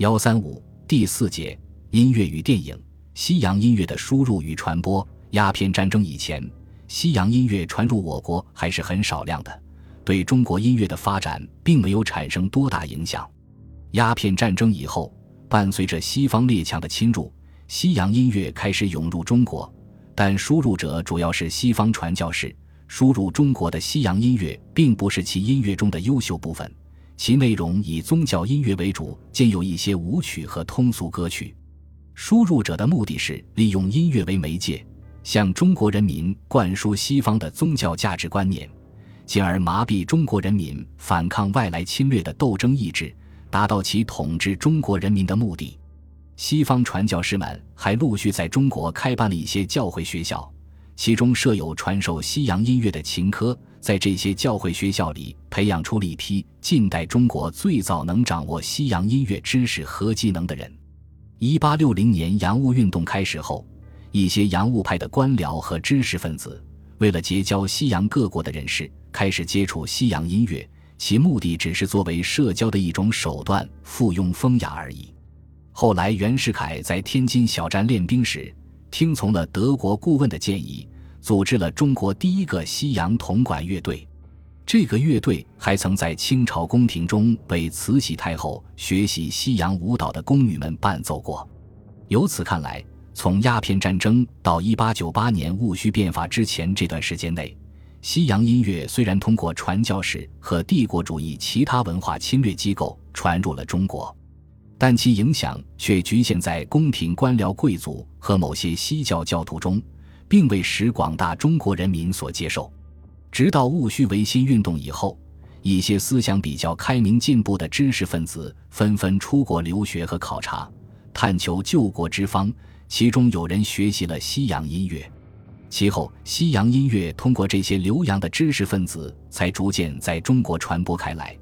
幺三五第四节音乐与电影，西洋音乐的输入与传播。鸦片战争以前，西洋音乐传入我国还是很少量的，对中国音乐的发展并没有产生多大影响。鸦片战争以后，伴随着西方列强的侵入，西洋音乐开始涌入中国，但输入者主要是西方传教士。输入中国的西洋音乐并不是其音乐中的优秀部分，其内容以宗教音乐为主，兼有一些舞曲和通俗歌曲。输入者的目的是利用音乐为媒介，向中国人民灌输西方的宗教价值观念，进而麻痹中国人民反抗外来侵略的斗争意志，达到其统治中国人民的目的。西方传教士们还陆续在中国开办了一些教会学校。其中设有传授西洋音乐的琴科，在这些教会学校里培养出了一批近代中国最早能掌握西洋音乐知识和技能的人。一八六零年洋务运动开始后，一些洋务派的官僚和知识分子为了结交西洋各国的人士，开始接触西洋音乐，其目的只是作为社交的一种手段，附庸风雅而已。后来，袁世凯在天津小站练兵时，听从了德国顾问的建议。组织了中国第一个西洋铜管乐队，这个乐队还曾在清朝宫廷中为慈禧太后学习西洋舞蹈的宫女们伴奏过。由此看来，从鸦片战争到一八九八年戊戌变法之前这段时间内，西洋音乐虽然通过传教士和帝国主义其他文化侵略机构传入了中国，但其影响却局限在宫廷官僚贵族和某些西教教徒中。并未使广大中国人民所接受。直到戊戌维新运动以后，一些思想比较开明进步的知识分子纷纷出国留学和考察，探求救国之方。其中有人学习了西洋音乐。其后，西洋音乐通过这些留洋的知识分子，才逐渐在中国传播开来，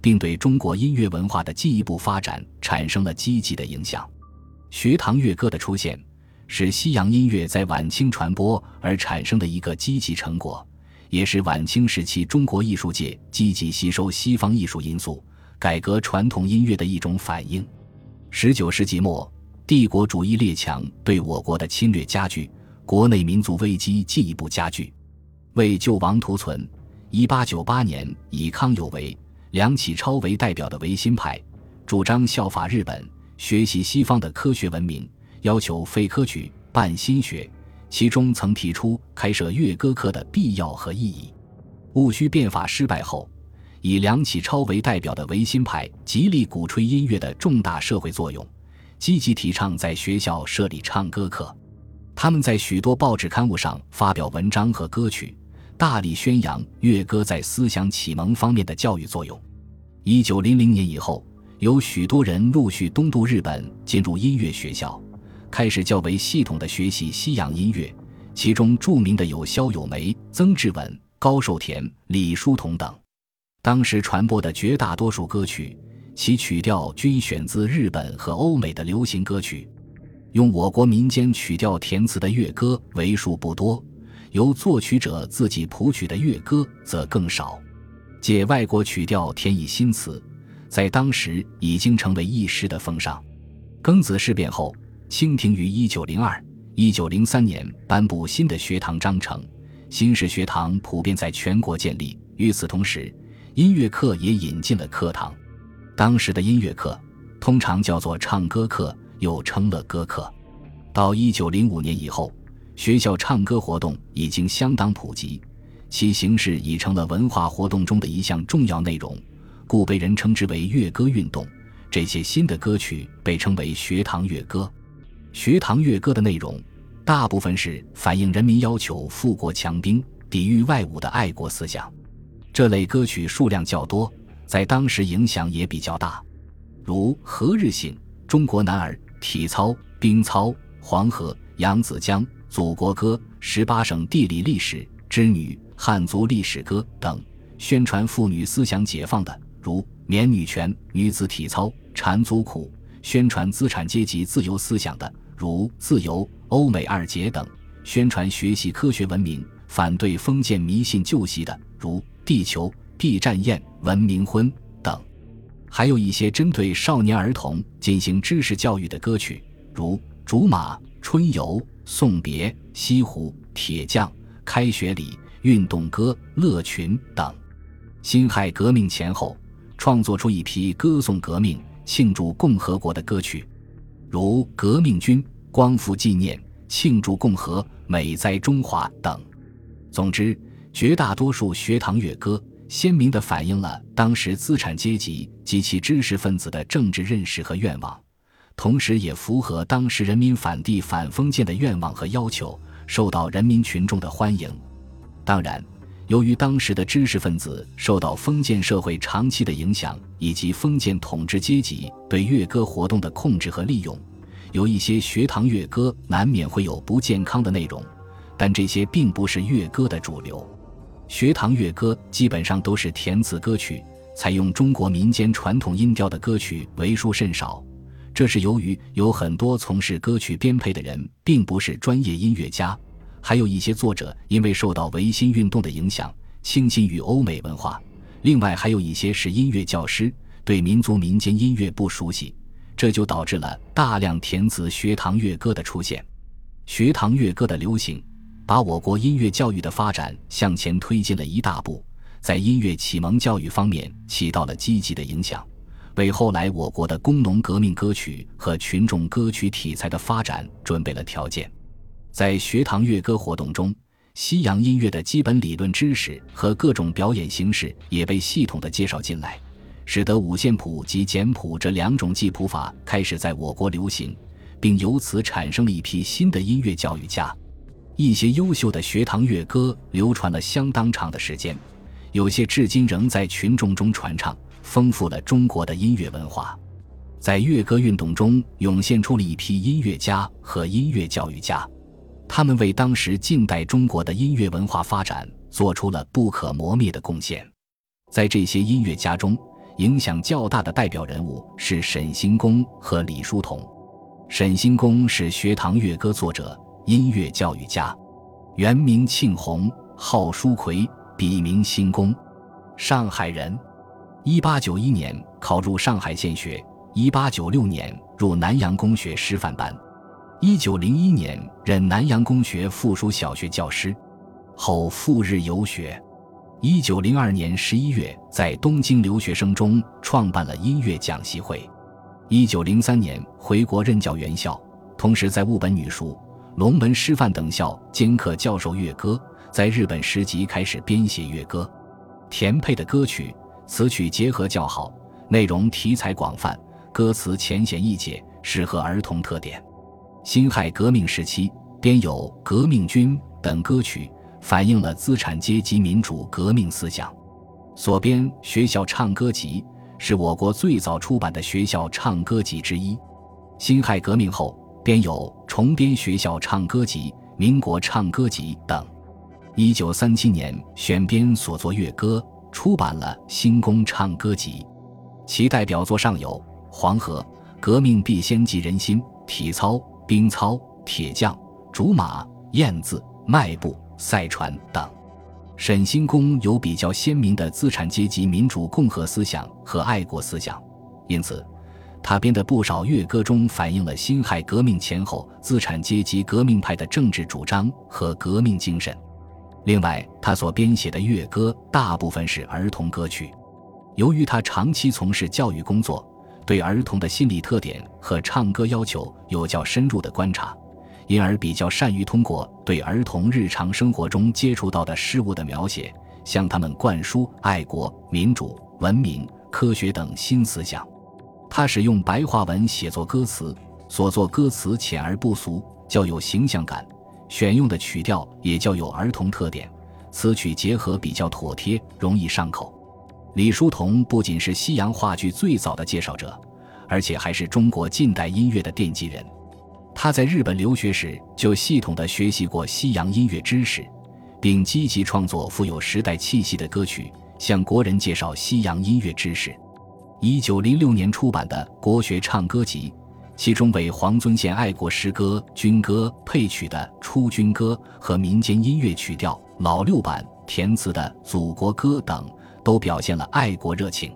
并对中国音乐文化的进一步发展产生了积极的影响。学堂乐歌的出现。是西洋音乐在晚清传播而产生的一个积极成果，也是晚清时期中国艺术界积极吸收西方艺术因素、改革传统音乐的一种反应。十九世纪末，帝国主义列强对我国的侵略加剧，国内民族危机进一步加剧。为救亡图存，一八九八年，以康有为、梁启超为代表的维新派，主张效法日本，学习西方的科学文明。要求废科举办新学，其中曾提出开设乐歌课的必要和意义。戊戌变法失败后，以梁启超为代表的维新派极力鼓吹音乐的重大社会作用，积极提倡在学校设立唱歌课。他们在许多报纸刊物上发表文章和歌曲，大力宣扬乐歌在思想启蒙方面的教育作用。一九零零年以后，有许多人陆续东渡日本，进入音乐学校。开始较为系统的学习西洋音乐，其中著名的有萧友梅、曾志文、高寿田、李叔同等。当时传播的绝大多数歌曲，其曲调均选自日本和欧美的流行歌曲。用我国民间曲调填词的乐歌为数不多，由作曲者自己谱曲的乐歌则更少。借外国曲调填以新词，在当时已经成为一时的风尚。庚子事变后。清廷于一九零二、一九零三年颁布新的学堂章程，新式学堂普遍在全国建立。与此同时，音乐课也引进了课堂。当时的音乐课通常叫做唱歌课，又称乐歌课。到一九零五年以后，学校唱歌活动已经相当普及，其形式已成了文化活动中的一项重要内容，故被人称之为乐歌运动。这些新的歌曲被称为学堂乐歌。学堂乐歌的内容，大部分是反映人民要求富国强兵、抵御外侮的爱国思想。这类歌曲数量较多，在当时影响也比较大，如《何日醒》《中国男儿》《体操》《兵操》《黄河》《扬子江》《祖国歌》《十八省地理历史》《织女》《汉族历史歌》等，宣传妇女思想解放的，如《免女权》《女子体操》《缠足苦》。宣传资产阶级自由思想的，如《自由》《欧美二杰》等；宣传学习科学文明、反对封建迷信旧习的，如《地球》《B 战宴》《文明婚》等。还有一些针对少年儿童进行知识教育的歌曲，如《竹马》《春游》《送别》《西湖》《铁匠》《开学礼》《运动歌》《乐群》等。辛亥革命前后，创作出一批歌颂革命、庆祝共和国的歌曲，如《革命军》《光复纪念》《庆祝共和》《美哉中华》等。总之，绝大多数学堂乐歌鲜明地反映了当时资产阶级及其知识分子的政治认识和愿望，同时也符合当时人民反帝反封建的愿望和要求，受到人民群众的欢迎。当然，由于当时的知识分子受到封建社会长期的影响，以及封建统治阶级对乐歌活动的控制和利用，有一些学堂乐歌难免会有不健康的内容。但这些并不是乐歌的主流，学堂乐歌基本上都是填词歌曲，采用中国民间传统音调的歌曲为数甚少。这是由于有很多从事歌曲编配的人并不是专业音乐家，还有一些作者因为受到维新运动的影响，倾心于欧美文化。另外还有一些是音乐教师，对民族民间音乐不熟悉，这就导致了大量填词学堂乐歌的出现。学堂乐歌的流行。把我国音乐教育的发展向前推进了一大步，在音乐启蒙教育方面起到了积极的影响，为后来我国的工农革命歌曲和群众歌曲题材的发展准备了条件。在学堂乐歌活动中，西洋音乐的基本理论知识和各种表演形式也被系统的介绍进来，使得五线谱及简谱这两种记谱法开始在我国流行，并由此产生了一批新的音乐教育家。一些优秀的学堂乐歌流传了相当长的时间，有些至今仍在群众中传唱，丰富了中国的音乐文化。在乐歌运动中涌现出了一批音乐家和音乐教育家，他们为当时近代中国的音乐文化发展做出了不可磨灭的贡献。在这些音乐家中，影响较大的代表人物是沈星公和李叔同。沈星公是学堂乐歌作者。音乐教育家，原名庆鸿，号书奎，笔名星公，上海人。一八九一年考入上海县学，一八九六年入南洋公学师范班，一九零一年任南洋公学附属小学教师，后赴日游学。一九零二年十一月，在东京留学生中创办了音乐讲习会。一九零三年回国任教原校，同时在务本女塾。龙门师范等校兼课教授乐歌，在日本时即开始编写乐歌，田配的歌曲词曲结合较好，内容题材广泛，歌词浅显易解，适合儿童特点。辛亥革命时期编有《革命军》等歌曲，反映了资产阶级民主革命思想。所编《学校唱歌集》是我国最早出版的学校唱歌集之一。辛亥革命后。编有《重编学校唱歌集》《民国唱歌集》等。一九三七年选编所作乐歌，出版了《新宫唱歌集》，其代表作上有《黄河》《革命必先急人心》《体操》《兵操》《铁匠》《竹马》《燕子》《迈步》《赛船》等。沈星公有比较鲜明的资产阶级民主共和思想和爱国思想，因此。他编的不少乐歌中反映了辛亥革命前后资产阶级革命派的政治主张和革命精神。另外，他所编写的乐歌大部分是儿童歌曲。由于他长期从事教育工作，对儿童的心理特点和唱歌要求有较深入的观察，因而比较善于通过对儿童日常生活中接触到的事物的描写，向他们灌输爱国、民主、文明、科学等新思想。他使用白话文写作歌词，所作歌词浅而不俗，较有形象感；选用的曲调也较有儿童特点，词曲结合比较妥帖，容易上口。李叔同不仅是西洋话剧最早的介绍者，而且还是中国近代音乐的奠基人。他在日本留学时就系统地学习过西洋音乐知识，并积极创作富有时代气息的歌曲，向国人介绍西洋音乐知识。一九零六年出版的《国学唱歌集》，其中为黄遵宪爱国诗歌、军歌配曲的《出军歌》和民间音乐曲调老六版填词的《祖国歌》等，都表现了爱国热情。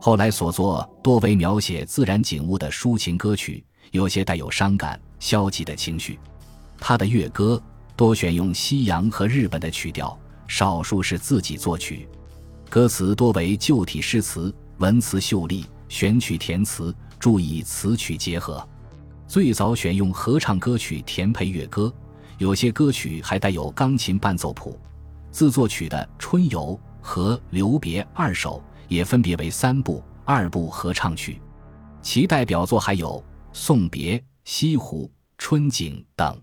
后来所作多为描写自然景物的抒情歌曲，有些带有伤感、消极的情绪。他的乐歌多选用西洋和日本的曲调，少数是自己作曲。歌词多为旧体诗词，文词秀丽，选曲填词，注意词曲结合。最早选用合唱歌曲填配乐歌，有些歌曲还带有钢琴伴奏谱。自作曲的《春游》和《留别》二首也分别为三部、二部合唱曲。其代表作还有《送别》《西湖》《春景》等。